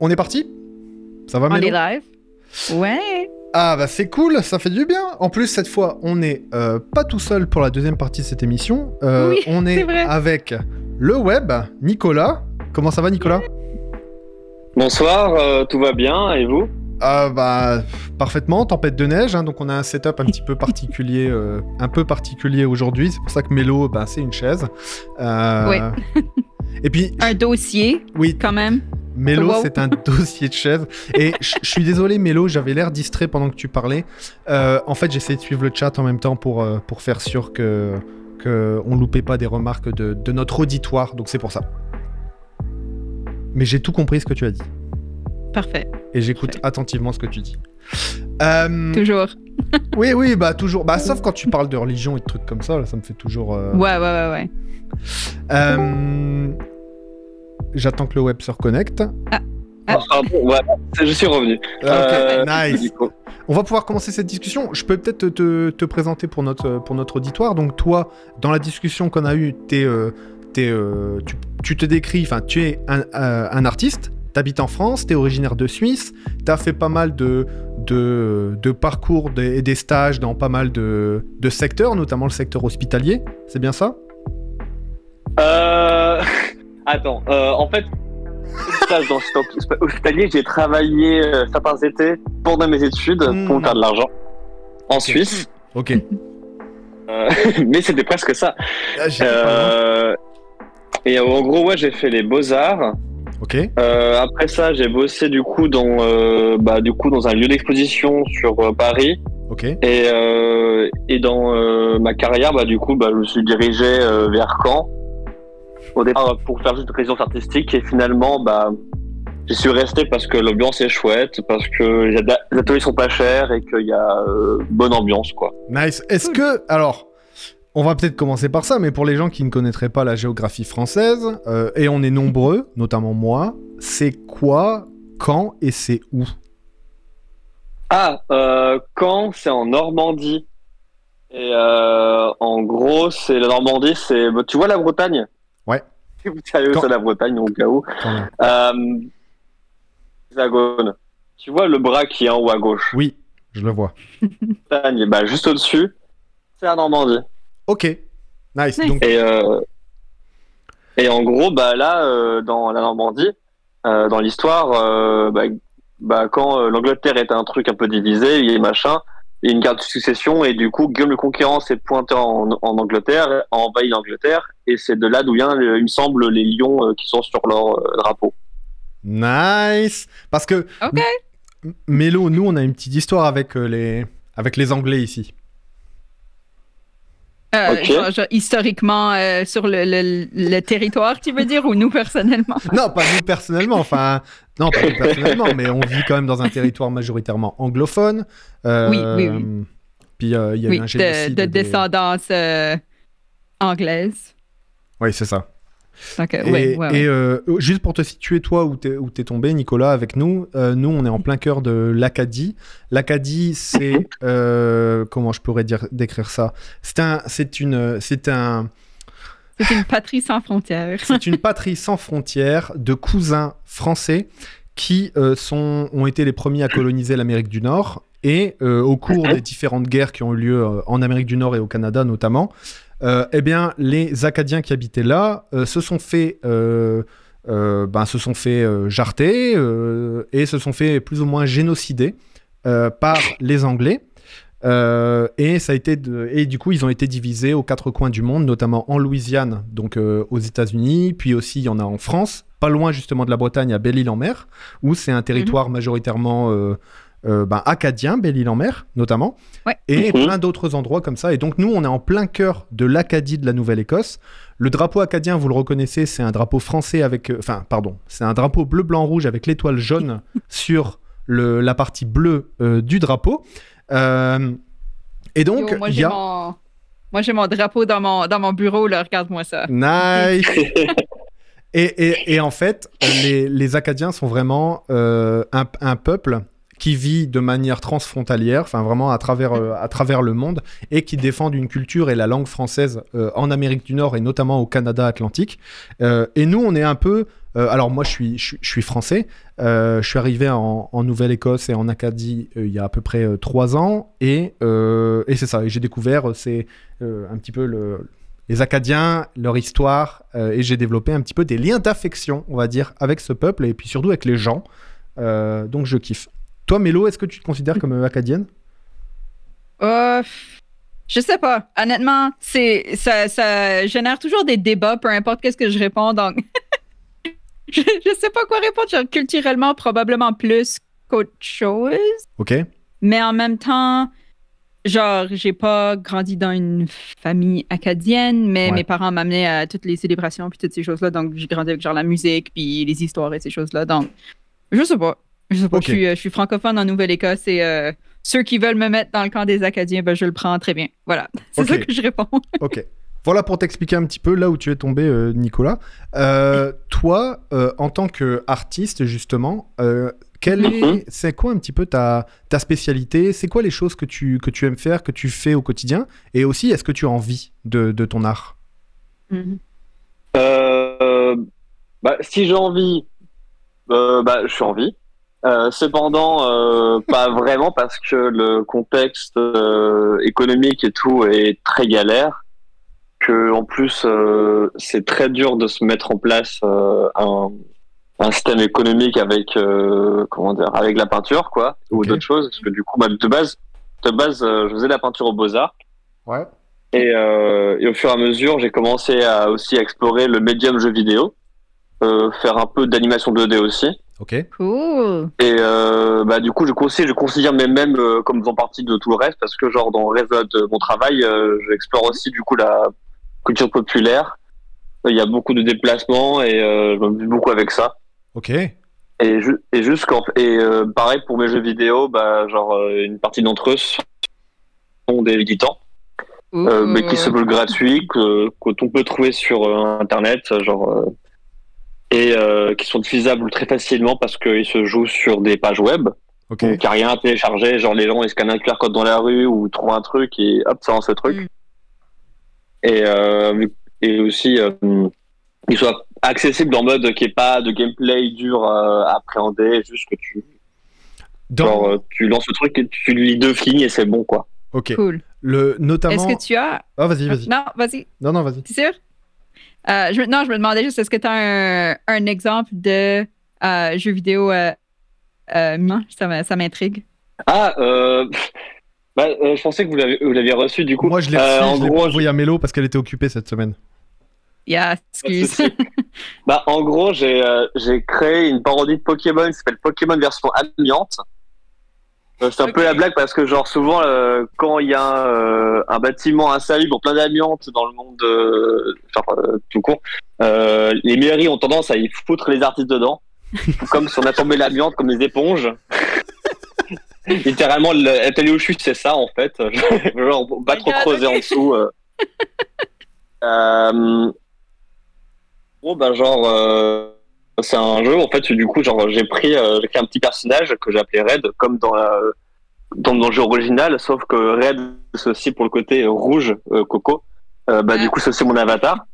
On est parti? Ça va, On est Mélo? live. Ouais. Ah bah c'est cool, ça fait du bien. En plus cette fois, on n'est euh, pas tout seul pour la deuxième partie de cette émission. Euh, Oui, on est, avec le web, Nicolas. Comment ça va, Nicolas? Bonsoir, euh, tout va bien et vous? Ah bah parfaitement, tempête de neige, hein, donc on a un setup un petit peu particulier, euh, un peu particulier aujourd'hui. C'est pour ça que Mélo, bah, c'est une chaise. Euh, Oui. Et puis, Un dossier, oui, quand même. Mélo, Wow. c'est un dossier de chaise. Et je suis désolé, Mélo, j'avais l'air distrait pendant que tu parlais. Euh, en fait, j'essayais de suivre le chat en même temps pour, euh, pour faire sûr que que on loupait pas des remarques de, de notre auditoire. Donc c'est pour ça. Mais j'ai tout compris ce que tu as dit. Parfait. Et j'écoute attentivement ce que tu dis. Euh, Toujours. oui, oui, bah toujours. Bah, sauf quand tu parles de religion et de trucs comme ça, là, ça me fait toujours. euh, Ouais, ouais, ouais, ouais. euh, J'attends que le web se reconnecte. Ah. Ah, Pardon, voilà, je suis revenu. Euh, nice. On va pouvoir commencer cette discussion. Je peux peut-être te, te- te présenter pour notre, pour notre auditoire. Donc toi, dans la discussion qu'on a eue, t'es, euh, t'es, euh, tu, tu te décris, enfin tu es un, euh, un artiste, t'habites en France, t'es originaire de Suisse, t'as fait pas mal de, de, de parcours et des stages dans pas mal de, de secteurs, notamment le secteur hospitalier. C'est bien ça? Euh... Attends, euh, en fait, stage dans ce hôp- hospitalier, j'ai travaillé euh, certains étés pendant mes études Hmm. pour me faire de l'argent en Suisse, Ok. Euh, mais c'était presque ça. Ah. Euh, Et en gros, ouais, j'ai fait les beaux-arts. Ok. Euh, après ça, j'ai bossé du coup dans, euh, bah, du coup, dans un lieu d'exposition sur euh, Paris. Ok. Et, euh, et dans euh, ma carrière, bah, du coup, bah, je me suis dirigé euh, vers Caen. Au départ, pour faire juste de résidence artistique. Et finalement, bah, j'y suis resté parce que l'ambiance est chouette, parce que les ateliers sont pas chers et qu'il y a euh, bonne ambiance, quoi. Nice. Est-ce que, alors, on va peut-être commencer par ça, mais pour les gens qui ne connaîtraient pas la géographie française, euh, et on est nombreux, notamment moi, c'est quoi, quand et c'est où? Ah, euh, Caen, c'est en Normandie. Et euh, en gros, c'est la Normandie, c'est. bah, Tu vois la Bretagne? Ouais. Sérieux, c'est la Bretagne, au cas où. quand Hexagone. Tu vois le bras qui est en haut à gauche? Oui, je le vois. Bretagne, bah, juste au-dessus, c'est la Normandie. Ok. Nice. Nice. Donc, Et, euh, et en gros, bah, là, euh, dans la Normandie, euh, dans l'histoire, euh, bah, bah, quand euh, l'Angleterre était un truc un peu divisé, il y a machin, il y a une guerre de succession, et du coup, Guillaume le Conquérant s'est pointé en, en Angleterre, a envahi l'Angleterre, et c'est de là d'où vient, il me semble, les lions euh, qui sont sur leur euh, drapeau. nice. Parce que, Ok. Mélo, nous, on a une petite histoire avec, euh, les... avec les Anglais ici. Euh, Ok. genre, genre, historiquement, euh, sur le, le- le territoire, tu veux dire, ou nous personnellement? Non, pas nous personnellement, enfin, non, pas nous personnellement, mais on vit quand même dans un territoire majoritairement anglophone. Euh, Oui, oui, oui. Puis euh, il y a eu Oui, un de, génocide. de des- descendance euh, anglaise. Oui, c'est ça. Et, ouais, ouais, et, ouais. euh, juste pour te situer, toi, où t'es, où t'es tombé, Nicolas, avec nous, euh, nous, on est en plein cœur de l'Acadie. L'Acadie, c'est... euh, comment je pourrais dire, décrire ça? C'est un... C'est une... C'est un... C'est une patrie sans frontières. C'est une patrie sans frontières de cousins français qui euh, sont, ont été les premiers à coloniser l'Amérique du Nord. Et euh, au cours des différentes guerres qui ont eu lieu euh, en Amérique du Nord et au Canada notamment, euh, eh bien, les Acadiens qui habitaient là euh, se sont fait, euh, euh, ben, se sont fait euh, jarter euh, et se sont fait plus ou moins génocider euh, par les Anglais. Euh, et ça a été de- et du coup ils ont été divisés aux quatre coins du monde, notamment en Louisiane, donc euh, aux États-Unis, puis aussi il y en a en France, pas loin justement de la Bretagne, à Belle-Île-en-Mer, où c'est un territoire majoritairement euh, euh, ben, acadien, Belle-Île-en-Mer notamment, Ouais. et Mhm. plein d'autres endroits comme ça. Et donc nous on est en plein cœur de l'Acadie de la Nouvelle-Écosse. Le drapeau acadien, vous le reconnaissez, c'est un drapeau français avec, euh, enfin pardon, c'est un drapeau bleu, blanc, rouge avec l'étoile jaune sur le, la partie bleue euh, du drapeau. Euh, et donc, Yo, moi, il y j'ai a... mon... moi, j'ai mon drapeau dans mon, dans mon bureau, là, regarde-moi ça. Nice et, et, et en fait, les, les Acadiens sont vraiment euh, un, un peuple qui vit de manière transfrontalière, enfin vraiment à travers, euh, le monde, et qui défendent une culture et la langue française euh, en Amérique du Nord et notamment au Canada Atlantique. Euh, et nous, on est un peu... alors moi, je suis, français. Je suis arrivé en, Nouvelle-Écosse et en Acadie il y a à peu près trois ans. Et, c'est ça. J'ai découvert, c'est un petit peu le, les Acadiens, leur histoire. et j'ai développé un petit peu des liens d'affection, on va dire, avec ce peuple et puis surtout avec les gens. Donc je kiffe. Toi, Mélo, est-ce que tu te considères comme euh, acadienne? Euh, je sais pas. Honnêtement, c'est ça, ça génère toujours des débats, peu importe qu'est-ce que je réponds. Donc, je, je sais pas quoi répondre. Genre, culturellement, probablement plus qu'autre chose. Ok. Mais en même temps, genre, j'ai pas grandi dans une famille acadienne, mais Ouais. mes parents m'amenaient à toutes les célébrations puis toutes ces choses-là. Donc, j'ai grandi avec genre la musique puis les histoires et ces choses-là. Donc, je sais pas. Je sais pas. Ok. Je, suis, euh, je suis francophone en Nouvelle-Écosse et euh, ceux qui veulent me mettre dans le camp des Acadiens, ben, je le prends très bien. Voilà. C'est Ok. ça que je réponds. Ok. Voilà pour t'expliquer un petit peu là où tu es tombé, euh, Nicolas. Euh, toi, euh, en tant qu'artiste, justement, euh, quelle est, c'est quoi un petit peu ta, ta spécialité? C'est quoi les choses que tu, que tu aimes faire, que tu fais au quotidien? Et aussi, est-ce que tu as envie de, de ton art? Euh, bah, si j'ai envie, euh, bah, je suis en vie. Euh, cependant, euh, pas vraiment parce que le contexte euh, économique et tout est très galère. Que en plus, c'est très dur de se mettre en place un, un système économique avec comment dire, avec la peinture, quoi, ou d'autres choses. Parce que du coup, bah, de base, de base, je faisais de la peinture aux beaux arts. Ouais. Et, et au fur et à mesure, j'ai commencé à aussi explorer le médium jeu vidéo, faire un peu d'animation 2D aussi. Ok. Cool. Et euh, bah, du coup, je considère, je considère mes mêmes euh, comme faisant partie de tout le reste parce que genre dans le reste de mon travail, euh, j'explore aussi du coup la culture populaire. Il y a beaucoup de déplacements et euh, je m'amuse beaucoup avec ça. Ok. Et, ju- et juste quand et euh, pareil pour mes jeux vidéo, bah genre euh, une partie d'entre eux sont des militants. euh, mais qui se veulent gratuits, que qu'on peut trouver sur euh, internet, genre euh, et euh, qui sont diffusables très facilement parce qu'ils se jouent sur des pages web. Ok. Donc il n'y a rien à télécharger, genre les gens ils scannent un QR code dans la rue ou trouvent un truc et hop ça lance le truc. Mm. Et euh, et aussi euh, ils soient accessibles en mode qu'il n'y ait pas de gameplay dur euh, à appréhender, juste que tu Dans- genre euh, tu lances le truc et tu lui lis deux lignes et c'est bon quoi. Ok. Cool. Le notamment. Est-ce que tu as. Ah vas-y, vas-y. Non, vas-y. Non, non, vas-y. T'es sûr? Euh, je, me- non, je me demandais juste, est-ce que tu as un, un exemple de euh, jeu vidéo euh, euh, ça m'intrigue. Ah euh, bah, euh, je pensais que vous l'aviez reçu du coup. Moi, je l'ai Euh, reçu, en je l'ai gros, envoyé à Mélo parce qu'elle était occupée cette semaine. Yeah, excuse. bah, en gros, j'ai euh, j'ai créé une parodie de Pokémon qui s'appelle Pokémon version amiante. C'est un peu la blague parce que genre souvent euh, quand il y a un, euh, un bâtiment insalubre plein d'amiante dans le monde euh, genre euh, tout court, euh, les mairies ont tendance à y foutre les artistes dedans, comme si on a tombé l'amiante comme des éponges. Littéralement, le atelier où je suis, c'est ça en fait. genre pas My trop creuser en dessous. euh. Euh, Bon, ben, genre, euh, c'est un jeu, en fait, du coup, genre, j'ai pris, euh, un petit personnage que j'ai appelé Red, comme dans, la, dans, dans le jeu original, sauf que Red, c'est aussi pour le côté rouge, euh, coco. Euh, bah, Ah. du coup, c'est aussi mon avatar.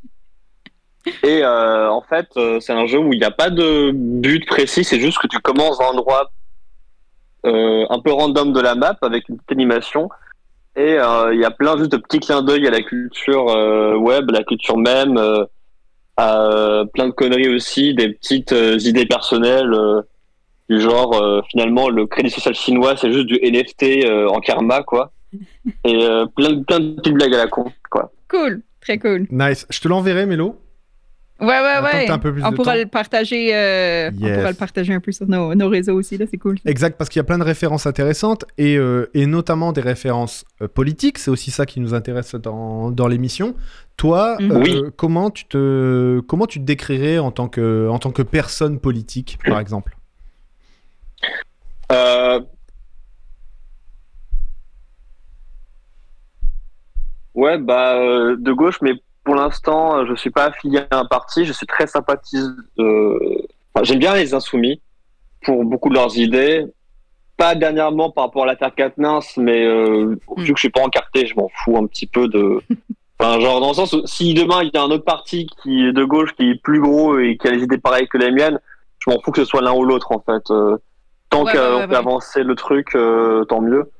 Et euh, en fait, c'est un jeu où il n'y a pas de but précis, c'est juste que tu commences dans un endroit un peu random de la map avec une petite animation. Et euh, il y a plein juste de petits clins d'œil à la culture euh, web, la culture même, euh, à euh, plein de conneries aussi, des petites euh, idées personnelles euh, du genre euh, finalement le crédit social chinois c'est juste du NFT euh, en karma quoi. Et euh, plein de plein de petites blagues à la con quoi. cool, très cool. Nice. Je te l'enverrai, Mélo. Ouais, ouais, ouais. t'aies un peu plus on pourra temps. le partager. euh, On pourra le partager un peu sur nos, nos réseaux aussi là, c'est cool. ça. Exact, parce qu'il y a plein de références intéressantes et, euh, et notamment des références euh, politiques. C'est aussi ça qui nous intéresse dans, dans l'émission. Toi, Mhm. euh, Oui. comment, tu te, comment tu te décrirais en tant que, en tant que personne politique, par exemple? Euh... Ouais, bah, euh, de gauche, mais pour l'instant, euh, je suis pas affilié à un parti. Je suis très sympathise. de- enfin, J'aime bien les insoumis pour beaucoup de leurs idées. pas dernièrement par rapport à l'affaire Katniss, mais euh, Mm. vu que je suis pas encarté, je m'en fous un petit peu de. Enfin, genre dans le sens où si demain il y a un autre parti qui est de gauche qui est plus gros et qui a les idées pareilles que les miennes, je m'en fous que ce soit l'un ou l'autre en fait. Euh, tant Ouais, qu'on ouais, ouais, peut avancer le truc, euh, tant mieux.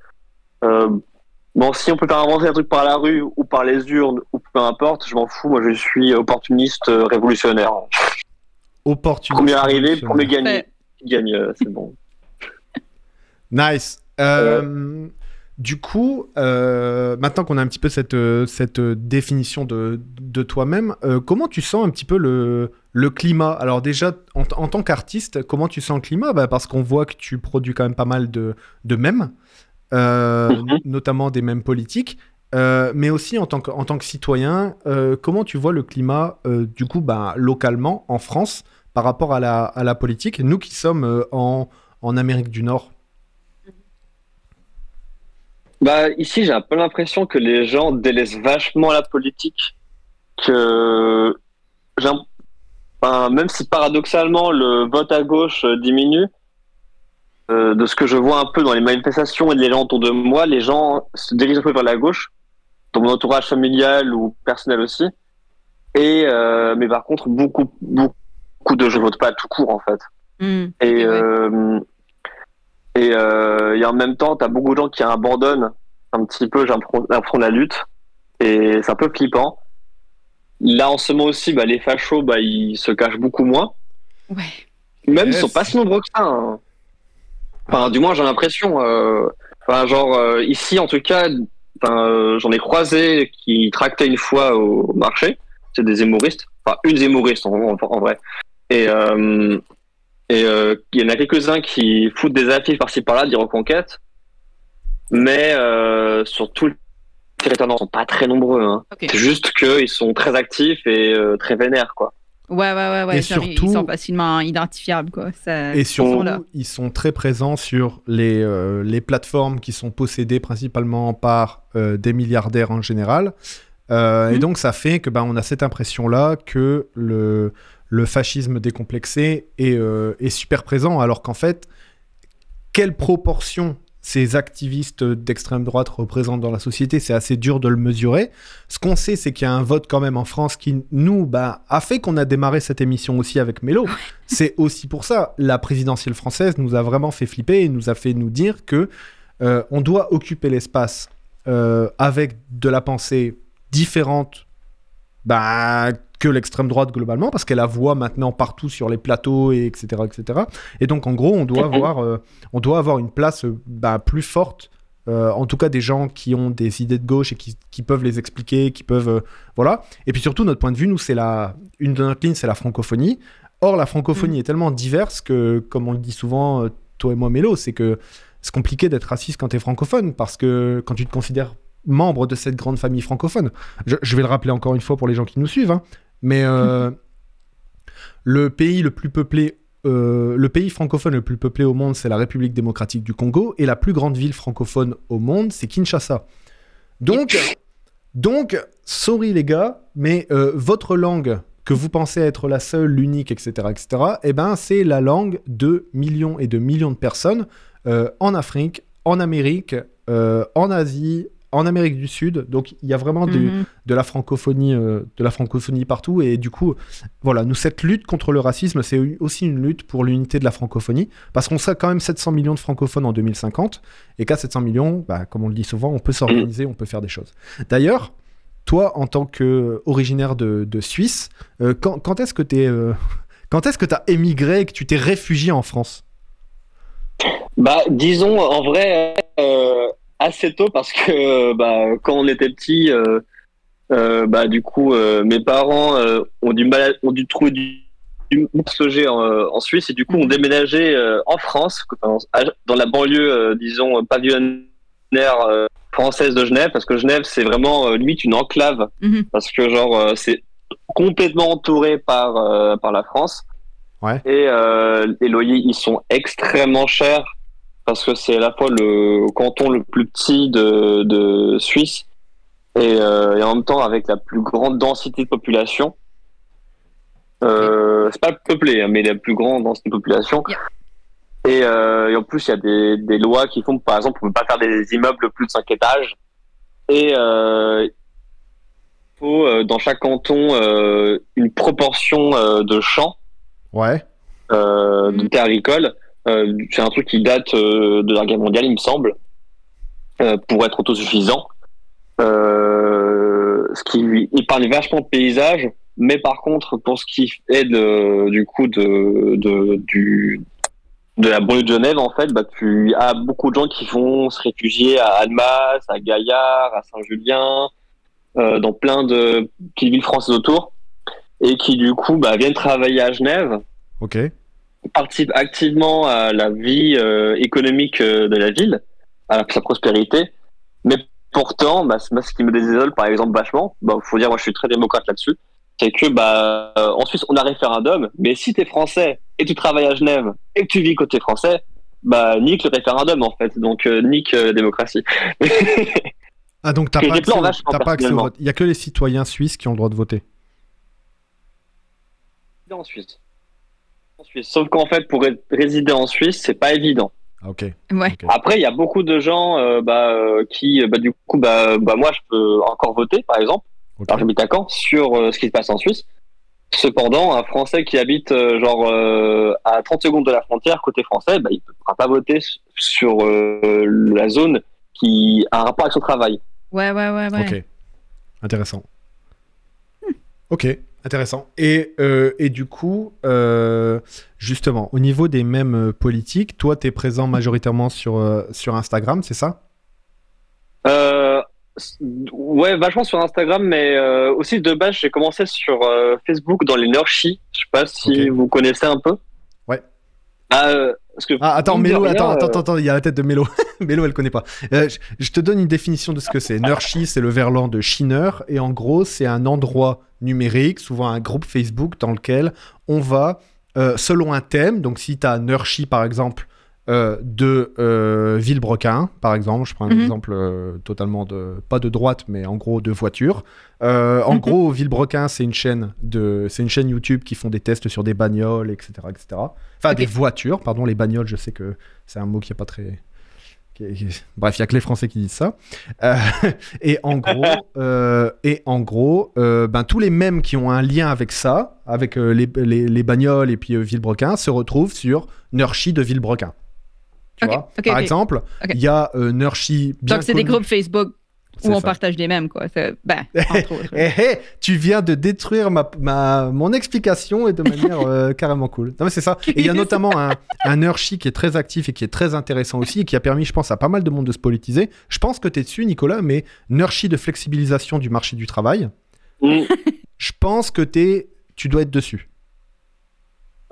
Bon, si on peut faire avancer un truc par la rue ou par les urnes ou peu importe, je m'en fous. Moi, je suis opportuniste euh, révolutionnaire. Opportunité. Premier arrivé, premier gagné. Ouais. Gagne, euh, c'est bon. Nice. Euh, Du coup, euh, maintenant qu'on a un petit peu cette, cette définition de, de toi-même, euh, comment tu sens un petit peu le, le climat? Alors déjà, en, en tant qu'artiste, comment tu sens le climat? Bah Parce qu'on voit que tu produis quand même pas mal de, de mèmes, euh, Mhm. notamment des mèmes politiques. Euh, mais aussi en tant que, en tant que citoyen, euh, comment tu vois le climat euh, du coup bah, localement en France par rapport à la, à la politique? Nous qui sommes en, en Amérique du Nord. Bah, ici, j'ai un peu l'impression que les gens délaissent vachement la politique. Que, enfin, même si paradoxalement le vote à gauche diminue, euh, de ce que je vois un peu dans les manifestations et les gens autour de moi, les gens se dirigent un peu vers la gauche, dans mon entourage familial ou personnel aussi. Et, euh, mais par contre, beaucoup, beaucoup de je vote pas tout court en fait. Hmm. Et, Ok, ouais. euh, et, euh, et en même temps, tu as beaucoup de gens qui abandonnent un petit peu, j'ai l'impression, la lutte. Et c'est un peu flippant. Là, en ce moment aussi, bah, les fachos, bah, ils se cachent beaucoup moins. Ouais. Même, Yes. ils sont pas si nombreux que ça. hein. Enfin, du moins, j'ai l'impression. euh, Enfin, genre, euh, ici, en tout cas, euh, j'en ai croisé qui tractaient une fois au marché. C'est des hémoristes. Enfin, une hémoriste, en, en- en vrai. Et, euh, et euh, il y en a quelques-uns qui foutent des affiches par-ci par-là, des reconquêtes. Mais euh, sur tout le territoire, ils sont pas très nombreux. Hein. C'est juste qu'ils sont très actifs et euh, très vénères, quoi. Ouais, ouais, ouais, ouais. Et surtout- Ils sont facilement identifiables, quoi. Ça- Et ils sont surtout, ils sont très présents sur les, euh, les plateformes qui sont possédées principalement par euh, des milliardaires en général. Euh, Et Mhm. donc, ça fait que ben, on a cette impression-là que le, le fascisme décomplexé est, est super présent, alors qu'en fait, quelle proportion ces activistes d'extrême droite représentent dans la société, c'est assez dur de le mesurer. Ce qu'on sait, c'est qu'il y a un vote quand même en France qui, nous, bah, a fait qu'on a démarré cette émission aussi avec Mélo. C'est aussi pour ça, la présidentielle française nous a vraiment fait flipper et nous a fait nous dire que euh, on doit occuper l'espace euh, avec de la pensée différente bah, que l'extrême droite globalement, parce qu'elle la voit maintenant partout sur les plateaux, et etc., etc. Et donc, en gros, on doit avoir, euh, on doit avoir une place euh, bah, plus forte, euh, en tout cas des gens qui ont des idées de gauche et qui, qui peuvent les expliquer, qui peuvent... euh, voilà. Et puis surtout, notre point de vue, nous, c'est la... Une de notre ligne, c'est la francophonie. Or, la francophonie est tellement diverse que, comme on le dit souvent, toi et moi, Mélo, c'est que c'est compliqué d'être raciste quand tu es francophone, parce que quand tu te considères membre de cette grande famille francophone, je, je vais le rappeler encore une fois pour les gens qui nous suivent, hein, mais euh, le pays le plus peuplé, euh, le pays francophone le plus peuplé au monde, c'est la République démocratique du Congo, et la plus grande ville francophone au monde, c'est Kinshasa. Donc, donc, sorry les gars, mais euh, votre langue que vous pensez être la seule, l'unique, etc., etc., eh ben, c'est la langue de millions et de millions de personnes en Afrique, en Amérique, en Asie, en Amérique du Sud. Donc, il y a vraiment du- Mhm. de la francophonie, euh, de la francophonie partout. Et du coup, voilà, nous cette lutte contre le racisme, c'est aussi une lutte pour l'unité de la francophonie, parce qu'on sera quand même 700 millions de francophones en 2050, et qu'à 700 millions, bah, comme on le dit souvent, on peut s'organiser, on peut faire des choses. D'ailleurs, toi, en tant qu'originaire de, de Suisse, euh, quand, quand est-ce que tu quand est-ce que tu as émigré et que tu t'es réfugié en France? Bah, disons, en vrai, euh, assez tôt, parce que bah, quand on était petit, euh, euh, bah, du coup, euh, mes parents euh, ont, du mal à- ont du, du se loger en, euh, en Suisse, et du coup, ont déménagé euh, en France, dans la banlieue, euh, disons, pavillonnaire euh, française de Genève, parce que Genève, c'est vraiment euh, limite une enclave, Mhm. parce que, genre, euh, c'est complètement entouré par, euh, par la France. Ouais. Et euh, les loyers, ils sont extrêmement chers parce que c'est à la fois le canton le plus petit de, de Suisse et, euh, et en même temps avec la plus grande densité de population. Euh, c'est pas peuplé, hein, mais la plus grande densité de population. Yeah. Et, euh, et en plus, il y a des, des lois qui font, par exemple, on ne peut pas faire des immeubles plus de 5 étages. Et euh, il faut, euh, dans chaque canton, euh, une proportion euh, de champs, Ouais. euh, de terres agricoles. Euh, c'est un truc qui date euh, de la guerre mondiale, il me semble, euh, pour être autosuffisant. Ce qui lui épargne vachement de paysages, mais par contre, pour ce qui est de, du coup de, de, du, de la banlieue de Genève, en fait, bah, tu as beaucoup de gens qui vont se réfugier à Annemasse, à Gaillard, à Saint-Julien, dans plein de petites villes françaises autour, et qui du coup bah, viennent travailler à Genève, Ok. Participent activement à la vie euh, économique euh, de la ville, à sa prospérité, mais pourtant, bah, moi, ce qui me désole, par exemple, vachement, bah, faut dire, moi, je suis très démocrate là-dessus, c'est que, bah, euh, en Suisse, on a référendum, mais si t'es français et tu travailles à Genève et que tu vis côté français, bah, nique le référendum, en fait, donc euh, nique euh, la démocratie. Ah, donc t'as Que pas, je accès déplore au- vachement, t'as pas accès au personnellement. vote. Il y a que les citoyens suisses qui ont le droit de voter. en Suisse. En Suisse. Sauf qu'en fait, pour ré- résider en Suisse, c'est pas évident. Ah, ok. Ouais. Après, il y a beaucoup de gens euh, bah, euh, qui, euh, bah, du coup, bah, bah, moi, je peux encore voter, par exemple. Alors, j'habite à Caen, sur euh, ce qui se passe en Suisse. Cependant, un Français qui habite euh, genre euh, à 30 secondes de la frontière, côté français, bah, il ne pourra pas voter sur euh, la zone qui a un rapport avec son travail. Ouais, ouais, ouais, ouais. Ok. Intéressant. Ok, intéressant. Et, euh, et du coup, euh, justement, au niveau des mêmes politiques, toi, tu es présent majoritairement sur, euh, sur Instagram, c'est ça? Euh, ouais, vachement sur Instagram, mais euh, aussi de base, j'ai commencé sur euh, Facebook dans les Nurshi. Je sais pas si vous connaissez un peu. Ah, euh, parce que Ah, attends, Mélo, rien, attends, euh, attends, attends, il y a la tête de Mélo. Mélo, elle connaît pas. Euh, je, je te donne une définition de ce que c'est. Nurshi, c'est le verlan de Shiner, et en gros, c'est un endroit numérique, souvent un groupe Facebook, dans lequel on va, selon un thème, donc si tu as Nurshi, par exemple, euh, de euh, Villebrequin, par exemple, je prends un Mhm. exemple euh, totalement de, pas de droite, mais en gros de voiture. Euh, en Mhm. gros, Villebrequin, c'est une chaîne de, c'est une chaîne YouTube qui font des tests sur des bagnoles, etc., etc. Enfin, des voitures, pardon, les bagnoles, je sais que c'est un mot qui est pas très. Bref, il y a que les Français qui disent ça. Euh, et en gros, euh, et en gros, euh, ben tous les mêmes qui ont un lien avec ça, avec les, les, les bagnoles et puis Villebrequin, se retrouvent sur Nurshi de Villebrequin. Tu vois Par exemple, il y a euh, Nurshi bien Donc, c'est des groupes Facebook où on ça. partage les mêmes, quoi. Ben, entre autres. Tu viens de détruire ma, ma- mon explication et de manière euh, carrément cool. Non, mais c'est ça. Et il y a notamment un, un Nurshi qui est très actif et qui est très intéressant aussi et qui a permis, je pense, à pas mal de monde de se politiser. Je pense que tu es dessus, Nicolas, mais Nurshi de flexibilisation du marché du travail, mm, je pense que t'es, tu dois être dessus.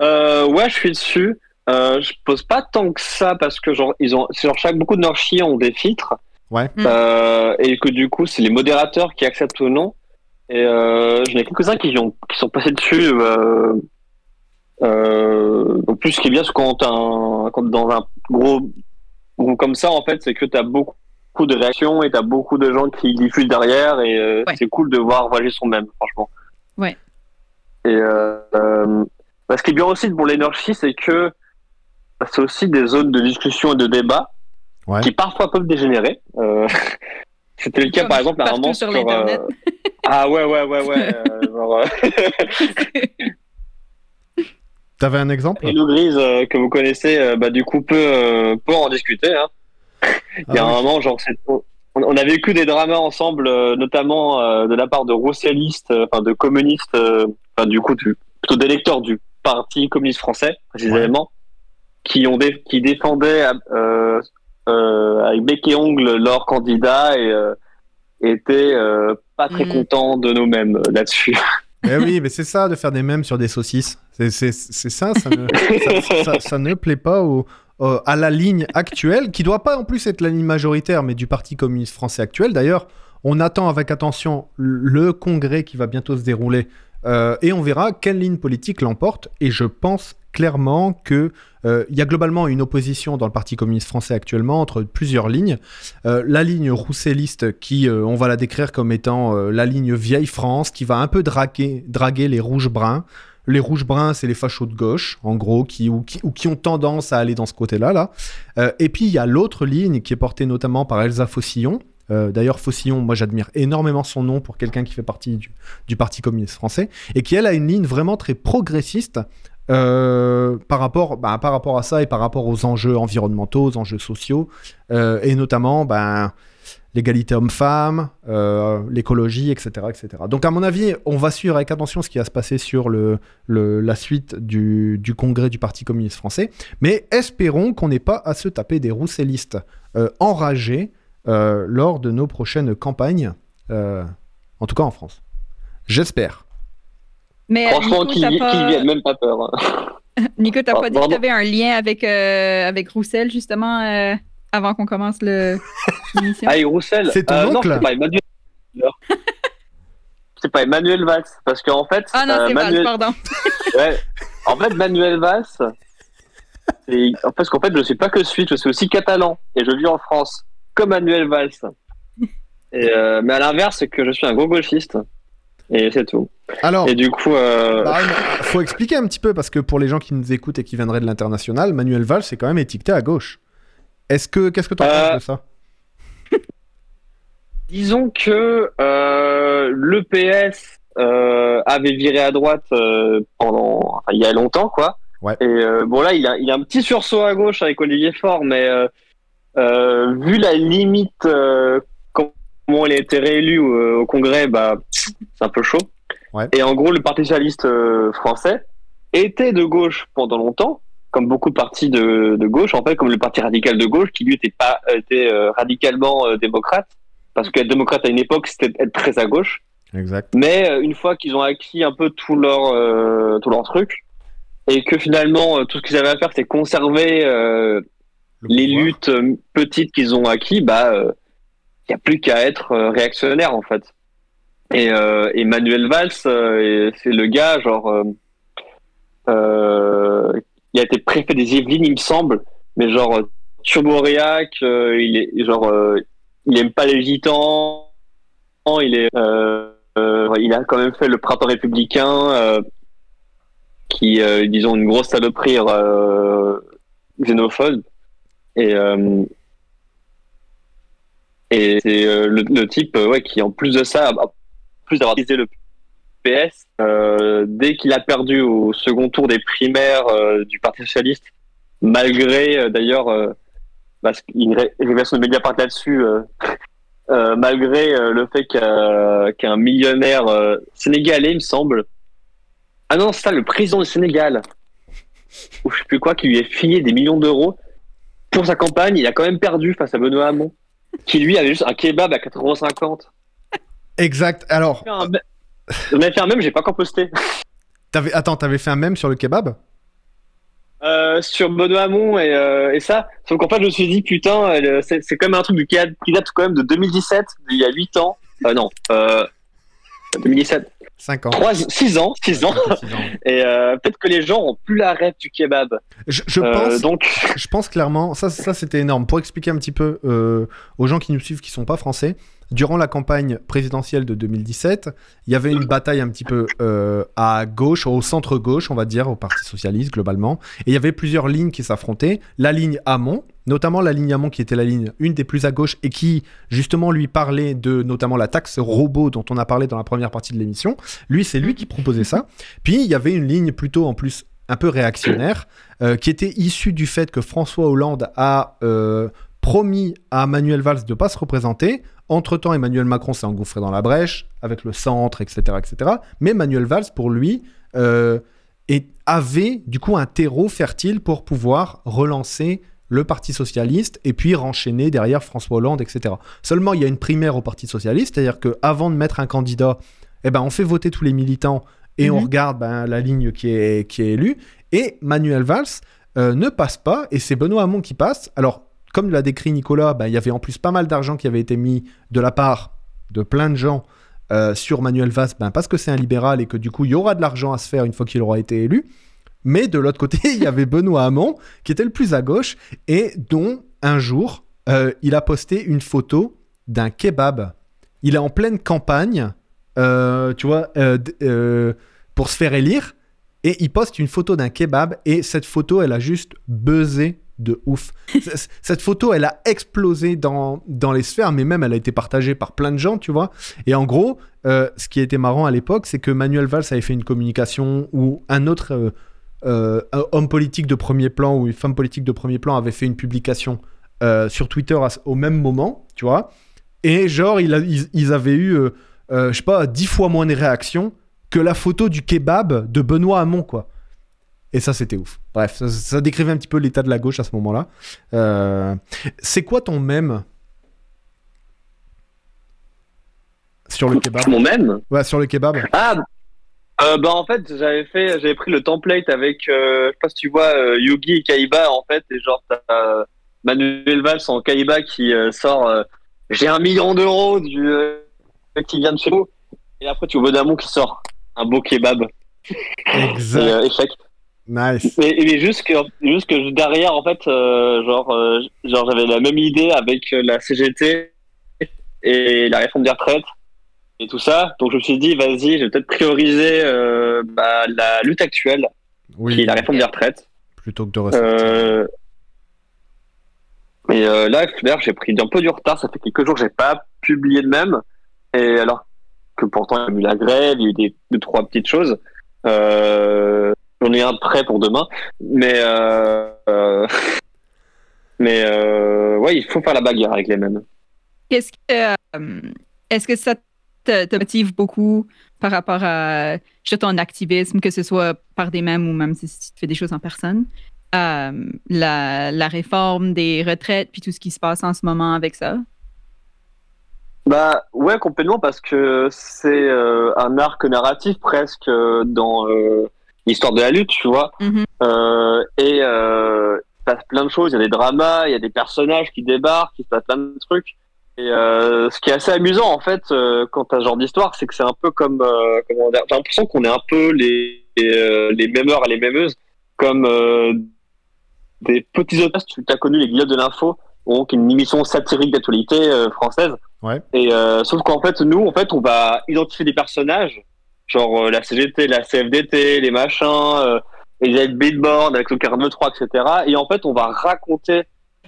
Euh, ouais, je suis dessus. Euh, je pose pas tant que ça parce que genre ils ont, c'est genre chaque beaucoup de Nurshi ont des filtres. Ouais. Mm. Euh, et que du coup c'est les modérateurs qui acceptent ou non. Et euh, j'en ai quelques-uns qui ont, qui sont passés dessus. Euh, euh, en plus, ce qui est bien, c'est quand un, quand dans un gros groupe comme ça, en fait, c'est que t'as beaucoup beaucoup de réactions et t'as beaucoup de gens qui diffusent derrière et euh, Ouais. c'est cool de voir voyager son même, franchement. Ouais. Et euh, euh, bah, ce qui est bien aussi pour l'énergie, c'est que c'est aussi des zones de discussion et de débat Ouais. qui parfois peuvent dégénérer. Euh, C'était le cas Comme par exemple à un moment sur euh, ah ouais ouais ouais ouais euh, genre, euh, T'avais un exemple? Hello Grise euh, que vous connaissez euh, bah du coup peut euh, peut en discuter hein. Il y a Ah un moment, genre, c'est- on, a vécu des dramas ensemble, euh, notamment euh, de la part de roussellistes, euh, enfin de communistes, euh, enfin du coup, du- plutôt d'électeurs du Parti communiste français, précisément, qui ont dé- qui défendaient euh, euh, avec bec et ongle leur candidat et euh, étaient euh, pas très Mhm. contents de nous-mêmes euh, là-dessus. Eh oui, mais c'est ça de faire des mèmes sur des saucisses. C'est ça, ça ne, ça, ça- ça ne plaît pas à la ligne actuelle, qui doit pas en plus être la ligne majoritaire, mais du Parti communiste français actuel. D'ailleurs, on attend avec attention le congrès qui va bientôt se dérouler euh, et on verra quelle ligne politique l'emporte. Et je pense clairement que euh, y a globalement une opposition dans le Parti communiste français actuellement entre plusieurs lignes. Euh, la ligne rousselliste qui, euh, on va la décrire comme étant la ligne vieille France, qui va un peu draguer, draguer les rouges bruns. les rouges bruns, c'est les fachos de gauche, en gros, qui, ou, qui, ou qui ont tendance à aller dans ce côté-là. Là. Et puis, il y a l'autre ligne qui est portée notamment par Elsa Fossillon. Euh, D'ailleurs, Fossillon, moi j'admire énormément son nom pour quelqu'un qui fait partie du Parti communiste français, et qui, elle, a une ligne vraiment très progressiste euh, par, rapport, bah, par rapport à ça et par rapport aux enjeux environnementaux, aux enjeux sociaux, euh, et notamment ben, l'égalité homme-femme, euh, l'écologie, etc., etc. Donc à mon avis, on va suivre avec attention ce qui va se passer sur le, la suite du, du congrès du Parti communiste français, mais espérons qu'on n'ait pas à se taper des roussellistes enragés lors de nos prochaines campagnes, en tout cas en France. J'espère. Mais euh, Franchement, Nico, qui, t'as qui pas, viennent même pas peur. hein. Nico, t'as Ah, pas dit que pardon. t'avais un lien avec, euh, avec Roussel, justement, euh, avant qu'on commence le-? Ah, et Roussel. C'est ton euh, non, oncle c'est pas Emmanuel. c'est pas Emmanuel Valls. Parce qu'en fait. Ah non, euh, c'est Manuel... pardon. ouais. En fait, Manuel Valls. Parce qu'en fait, je suis pas que suisse, je suis aussi catalan. Et je vis en France. Comme Manuel Valls. Et, euh, mais à l'inverse, c'est que je suis un gros gauchiste. Et c'est tout. Alors, Et du coup. Euh... Bah, il faut expliquer un petit peu parce que pour les gens qui nous écoutent et qui viendraient de l'international, Manuel Valls est quand même étiqueté à gauche. Est-ce que qu'est-ce que tu Euh, penses de ça? Disons que euh, le PS euh, avait viré à droite euh, pendant, enfin, il y a longtemps, quoi. Ouais. Et euh, bon là, il a, il a un petit sursaut à gauche avec Olivier Faure, mais euh, euh, vu la limite, euh, comment il a été réélu au Congrès, bah c'est un peu chaud. Ouais. Et en gros, le Parti socialiste euh, français était de gauche pendant longtemps, comme beaucoup de partis de, de gauche, en fait, comme le Parti radical de gauche, qui lui était pas était euh, radicalement euh, démocrate, parce qu'être démocrate à une époque, c'était être très à gauche. Exact. Mais euh, une fois qu'ils ont acquis un peu tout leur euh, tout leur truc et que finalement euh, tout ce qu'ils avaient à faire c'était conserver euh, Le les luttes euh, petites qu'ils ont acquis, bah il y a plus qu'à être euh, réactionnaire en fait. Et euh, Emmanuel Valls, euh, et c'est le gars genre euh, il a été préfet des Yvelines il me semble, mais genre turboréac, il est genre il aime pas les gitans, il est il a quand même fait le printemps républicain, qui, euh, disons, une grosse saloperie euh, xénophobe. Et, et c'est le, type ouais, qui, en plus de ça, plus d'avoir utilisé le PS, euh, dès qu'il a perdu au second tour des primaires euh, du Parti Socialiste, malgré euh, d'ailleurs, parce qu'il ré- révélation de Mediapart là-dessus, malgré le fait qu'un millionnaire sénégalais, il me semble. Ah non, ça, le président du Sénégal, ou je sais plus quoi, qui lui a filé des millions d'euros pour sa campagne. Il a quand même perdu face à Benoît Hamon, qui lui avait juste un kebab à 4,50€. Exact. Alors, J'en avais fait un même, j'ai pas encore posté. t'avais attends, t'avais fait un mème sur le kebab? Euh, sur Benoît Hamon et, euh, et ça. Sauf qu'en fait, je me suis dit, putain, euh, c'est quand même un truc du- qui date, qui date quand même de 2017, il y a 8 ans. Euh, non, euh, 2017. 5 ans. 3, 6 ans, 6 ans. Six ans. Et peut-être que les gens ont plus la rêve du kebab. Je, je pense, donc, je pense clairement, ça, ça c'était énorme. Pour expliquer un petit peu aux gens qui nous suivent qui sont pas français, durant la campagne présidentielle de 2017, il y avait une bataille un petit peu euh, à gauche, au centre gauche, on va dire, au Parti socialiste globalement. Et il y avait plusieurs lignes qui s'affrontaient. La ligne Hamon, notamment la ligne Hamon qui était la ligne une des plus à gauche et qui justement lui parlait de notamment la taxe robot dont on a parlé dans la première partie de l'émission. Lui, c'est lui qui proposait ça. Puis il y avait une ligne plutôt en plus un peu réactionnaire euh, qui était issue du fait que François Hollande a euh, promis à Manuel Valls de ne pas se représenter. Entre-temps, Emmanuel Macron s'est engouffré dans la brèche avec le centre, etc. etc. Mais Manuel Valls, pour lui, euh, avait du coup un terreau fertile pour pouvoir relancer le Parti socialiste et puis renchaîner derrière François Hollande, etc. Seulement, il y a une primaire au Parti socialiste, c'est-à-dire qu'avant de mettre un candidat, eh ben, on fait voter tous les militants et on Mhm. regarde ben, la ligne qui est, qui est élue. Et Manuel Valls euh, ne passe pas, et c'est Benoît Hamon qui passe. Alors, comme l'a décrit Nicolas, ben, il y avait en plus pas mal d'argent qui avait été mis de la part de plein de gens euh, sur Manuel Valls, ben, parce que c'est un libéral et que du coup, il y aura de l'argent à se faire une fois qu'il aura été élu. Mais de l'autre côté, il y avait Benoît Hamon, qui était le plus à gauche, et dont un jour, euh, il a posté une photo d'un kebab. Il est en pleine campagne, euh, tu vois, pour se faire élire. et il poste une photo d'un kebab et cette photo, elle a juste buzzé de ouf. cette photo, elle a explosé dans, dans les sphères, mais même elle a été partagée par plein de gens, tu vois. Et en gros, euh, ce qui était marrant à l'époque, c'est que Manuel Valls avait fait une communication où un autre euh, euh, homme politique de premier plan ou une femme politique de premier plan avait fait une publication sur Twitter au même moment, tu vois. Et genre, ils, ils, avaient eu, je sais pas, dix fois moins de réactions que la photo du kebab de Benoît Hamon, quoi. Et ça, c'était ouf. Bref, ça, décrivait un petit peu l'état de la gauche à ce moment-là. Euh, c'est quoi ton mème sur le kebab? Mon mème? Ouais, sur le kebab. Ah, euh, bah en fait, j'avais fait, j'avais pris le template avec, euh, je sais pas si tu vois, Yugi et Kaiba en fait, et genre t'as Manuel Valls en Kaiba qui sort, j'ai un million d'euros du qui vient de chez vous, et après tu vois Damon qui sort un beau kebab. Exact. échec. Nice. Mais, juste que, juste que derrière, en fait, euh, genre, euh, genre j'avais la même idée avec euh, la CGT et la réforme des retraites et tout ça. Donc je me suis dit, vas-y, je vais peut-être prioriser bah, la lutte actuelle, qui est la réforme des retraites. Plutôt que de rester. Mais là, d'ailleurs, j'ai pris un peu du retard. Ça fait quelques jours que j'ai pas publié de même. Et alors que pourtant, il y a eu la grève, il y a eu des, deux, trois petites choses. Euh, J'en ai un prêt pour demain. Mais, euh, euh, mais euh, ouais, il faut faire la bagarre avec les mêmes. Qu'est-ce que, est-ce que ça te, motive beaucoup par rapport à ton activisme, que ce soit par des mêmes ou même si tu fais des choses en personne? la, la, réforme des retraites, puis tout ce qui se passe en ce moment avec ça? Bah ouais, complètement, parce que c'est un arc narratif presque dans l'histoire de la lutte, tu vois. Mhm. Euh, et euh, il se passe plein de choses. Il y a des dramas, il y a des personnages qui débarquent, il se passe plein de trucs. Et euh, ce qui est assez amusant en fait, euh, quand t'as ce genre d'histoire, c'est que c'est un peu comme, euh, comment dire, j'ai l'impression qu'on est un peu les les, euh, les mêmeurs et les mêmeuses, comme des petits auteurs. Tu as connu les Guillottes de l'info, donc une émission satirique d'actualité française. Ouais. Et sauf qu'en fait, nous, en fait, on va identifier des personnages genre euh, la CGT, la CFDT, les machins, euh, les billboard avec le 43, etc. Et en fait, on va raconter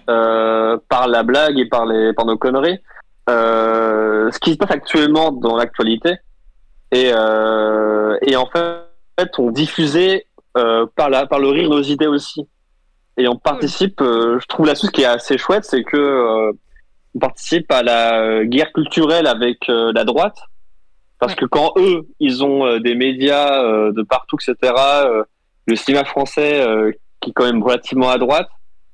euh, par la blague et par les par nos conneries euh, ce qui se passe actuellement dans l'actualité. Et, euh, et en fait, on diffusait euh, par la par le rire nos idées aussi. Et on participe. je trouve là-dessus ce qui est assez chouette, c'est que on participe à la guerre culturelle avec la droite parce que quand eux, ils ont euh, des médias euh, de partout, etc., euh, le cinéma français qui est quand même relativement à droite,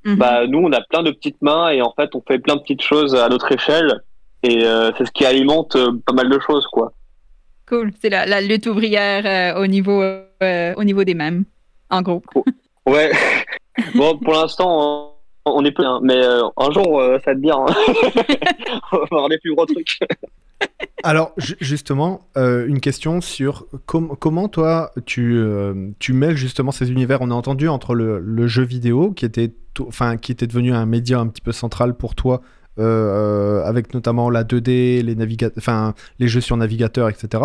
mhm. bah nous, on a plein de petites mains et en fait, on fait plein de petites choses à notre échelle et c'est ce qui alimente pas mal de choses, quoi. Cool. C'est la, la, lutte ouvrière au niveau au niveau des mêmes, en gros. Ouais. bon, pour l'instant, on, est peu, hein, mais un jour, ça va être bien. Hein. on va avoir des plus gros trucs. Alors, justement, euh, une question sur comment toi, tu, euh, tu mêles justement ces univers. On a entendu entre le, jeu vidéo, qui était, enfin, qui était devenu un média un petit peu central pour toi, euh, avec notamment la 2D, les, les jeux sur navigateur, etc.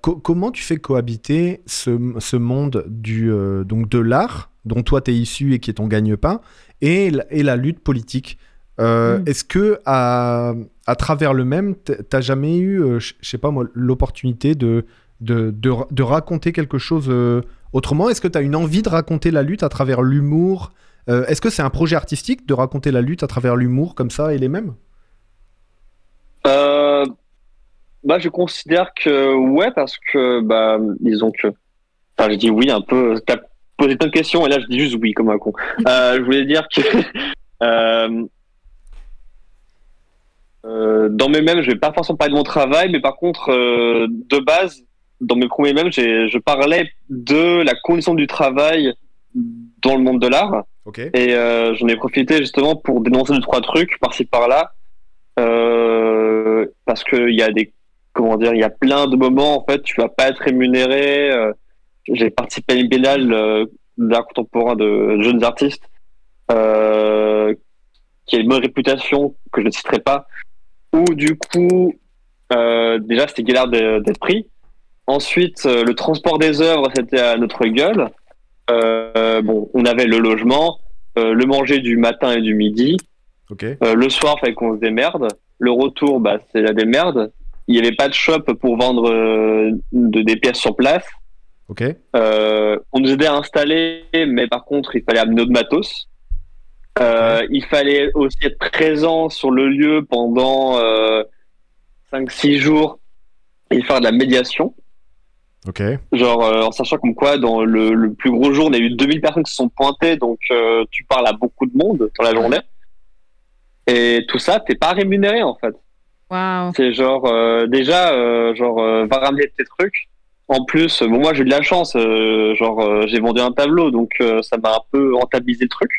comment tu fais cohabiter ce, ce monde du, donc de l'art, dont toi tu es issu et qui est ton gagne-pain, et, et la lutte politique? Mm. Est-ce que à, à travers le même, t'as jamais eu, euh, je sais pas moi, l'opportunité de de, de, raconter quelque chose euh, autrement? Est-ce que tu as une envie de raconter la lutte à travers l'humour euh, Est-ce que c'est un projet artistique de raconter la lutte à travers l'humour comme ça et les mêmes? Bah, Je considère que ouais, parce que, bah, disons que. Enfin, je dis oui un peu. Tu as posé plein de questions et là, je dis juste oui comme un con. je voulais dire que. Euh, dans mes mêmes, je vais pas forcément parler de mon travail, mais par contre, euh, de base, dans mes premiers mêmes, je parlais de la condition du travail dans le monde de l'art. Et euh, j'en ai profité justement pour dénoncer deux trois trucs par-ci par-là, parce qu'il y a des comment dire, il y a plein de moments en fait, tu vas pas être rémunéré. J'ai participé à une biennale d'art contemporain de jeunes artistes qui a une bonne réputation que je ne citerai pas où du coup, euh, déjà c'était galère d'être pris. ensuite, euh, le transport des œuvres, c'était à notre gueule. Euh, bon, on avait le logement, euh, le manger du matin et du midi. Ok. Euh, le soir, fallait qu'on se démerde. Le retour, bah, c'est la démerde. Il n'y avait pas de shop pour vendre euh, de, des pièces sur place. Ok. Euh, on nous aidait à installer, mais par contre, il fallait amener notre matos. Euh, Il fallait aussi être présent sur le lieu pendant euh, 5-6 jours et faire de la médiation. Ok. Genre, euh, en sachant comme quoi, dans le, le plus gros jour, on a eu 2000 personnes qui se sont pointées, donc euh, tu parles à beaucoup de monde dans la journée. Et tout ça, t'es pas rémunéré en fait. Wow. C'est genre, euh, déjà, euh, genre, euh, va ramener tes trucs. En plus, bon, moi j'ai eu de la chance, euh, genre, euh, j'ai vendu un tableau, donc euh, ça m'a un peu rentabilisé le truc.